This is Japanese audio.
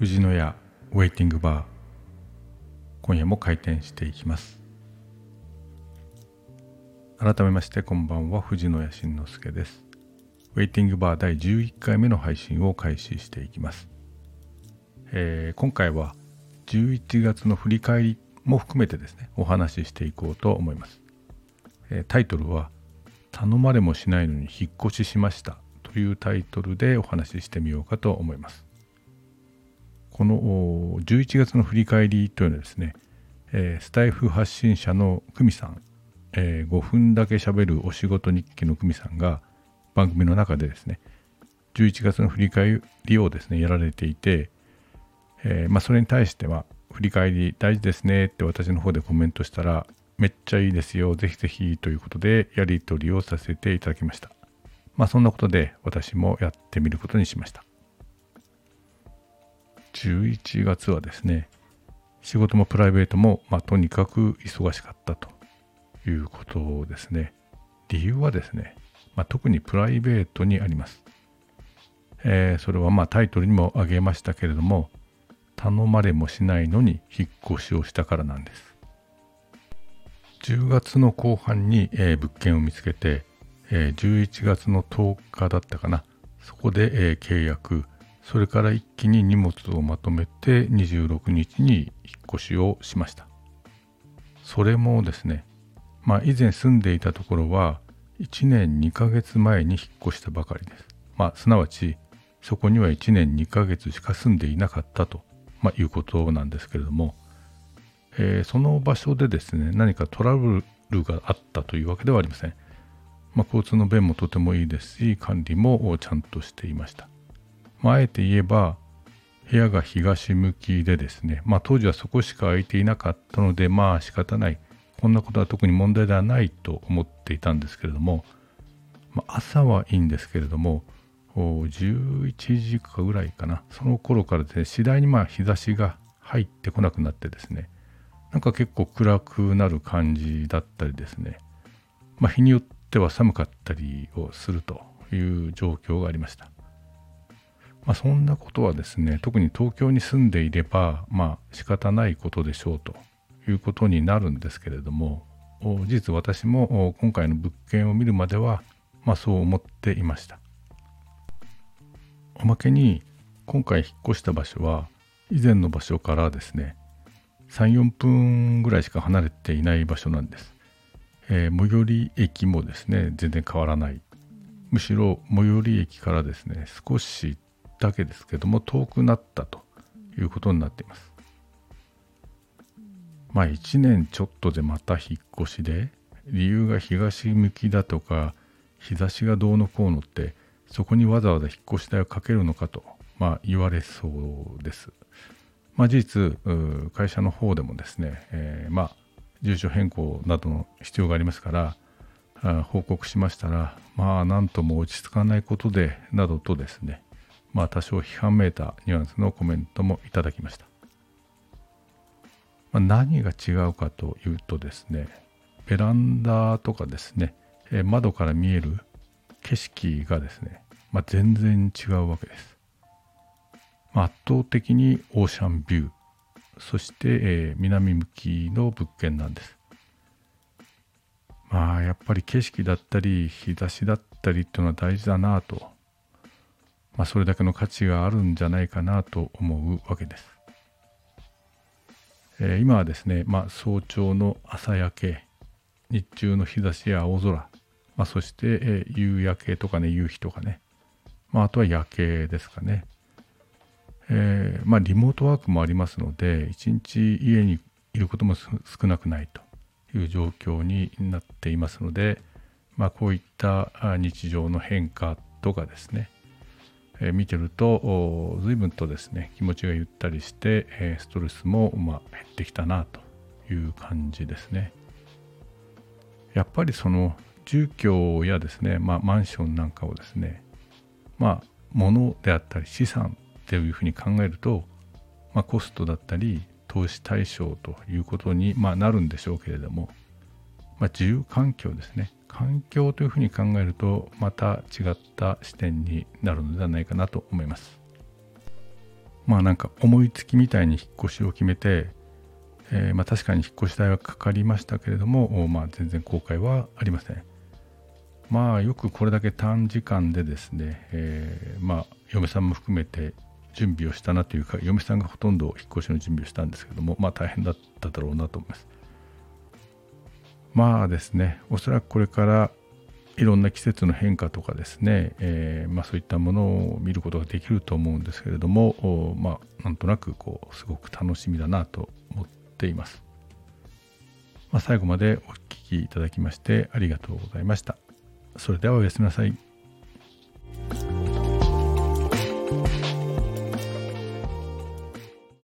藤野屋ウェイティングバー今夜も開店していきます。改めましてこんばんは藤野屋慎之介です。ウェイティングバー第11回目の配信を開始していきます、えー、今回は11月の振り返りも含めてですねお話ししていこうと思います、えー、タイトルは頼まれもしないのに引っ越ししましたというタイトルでお話ししてみようかと思います。この11月の振り返りというのはですね、えー、スタイフ発信者の久美さん、えー、5分だけ喋るお仕事日記の久美さんが番組の中でですね11月の振り返りをですねやられていて、えー、まあ、それに対しては振り返り大事ですねって私の方でコメントしたらめっちゃいいですよぜひぜひということでやり取りをさせていただきました。まあそんなことで私もやってみることにしました。11月はですね仕事もプライベートも、まあ、とにかく忙しかったということですね。理由はですね、まあ、特にプライベートにあります、えー、それはまあタイトルにも挙げましたけれども頼まれもしないのに引っ越しをしたからなんです。10月の後半に、えー、物件を見つけて、えー、11月の10日だったかな。そこで、えー、契約それから一気に荷物をまとめて26日に引っ越しをしました。それもですねまあ以前住んでいたところは1年2ヶ月前に引っ越したばかりです。まあすなわちそこには1年2ヶ月しか住んでいなかったと、まあ、いうことなんですけれども、えー、その場所でですね何かトラブルがあったというわけではありません、まあ、交通の便もとてもいいですし管理もちゃんとしていました。まあ、あえて言えば部屋が東向きでですね、まあ、当時はそこしか空いていなかったのでまあ仕方ないこんなことは特に問題ではないと思っていたんですけれども、まあ、朝はいいんですけれども11時かぐらいかなその頃からですね次第にまあ日差しが入ってこなくなってですねなんか結構暗くなる感じだったりですね、まあ、日によっては寒かったりをするという状況がありました。まあ、そんなことはですね特に東京に住んでいればまあ仕方ないことでしょうということになるんですけれども事実私も今回の物件を見るまでは、まあ、そう思っていました。おまけに今回引っ越した場所は以前の場所からですね34分ぐらいしか離れていない場所なんです、えー、最寄り駅もですね全然変わらない。むしろ最寄り駅からですね少しだけですけども遠くなったということになっています。まあ1年ちょっとでまた引っ越しで理由が東向きだとか日差しがどうのこうのってそこにわざわざ引っ越し代をかけるのかと、まあ、言われそうです。まあ、事実会社の方でもですね、えー、まあ住所変更などの必要がありますから報告しましたらまあなんとも落ち着かないことでなどとですねまあ多少批判めいたニュアンスのコメントもいただきました。まあ、何が違うかというとですね、ベランダとかですね、え窓から見える景色がですね、まあ、全然違うわけです。まあ、圧倒的にオーシャンビュー、そして、え、南向きの物件なんです。まあやっぱり景色だったり日差しだったりっていうのは大事だなとまあ、それだけの価値があるんじゃないかなと思うわけです。えー、今はですね、まあ、早朝の朝焼け日中の日差しや青空、まあ、そして、えー、夕焼けとかね夕日とかね、まあ、あとは夜景ですかね、えー、まあ、リモートワークもありますので一日家にいることも少なくないという状況になっていますので、まあ、こういった日常の変化とかですねえ見てると随分とですね気持ちがゆったりして、えストレスも、まあ、減ってきたなという感じですね。やっぱりその住居やですね、まあ、マンションなんかをですねまあ物であったり資産っていうふうに考えると、まあ、コストだったり投資対象ということに、まあ、なるんでしょうけれども、まあ、住環境ですね環境というふうに考えるとまた違った視点になるのではないかなと思います。まあなんか思いつきみたいに引っ越しを決めて、えー、まあ確かに引っ越し代はかかりましたけれども、まあ全然後悔はありません。まあよくこれだけ短時間でですね、えー、まあ嫁さんも含めて準備をしたなというか嫁さんがほとんど引っ越しの準備をしたんですけどもまあ大変だっただろうなと思いますまあですねおそらくこれからいろんな季節の変化とかですね、えー、まあ、そういったものを見ることができると思うんですけれどもまあなんとなくこうすごく楽しみだなと思っています、まあ、最後までお聴きいただきましてありがとうございました。それではおやすみなさい。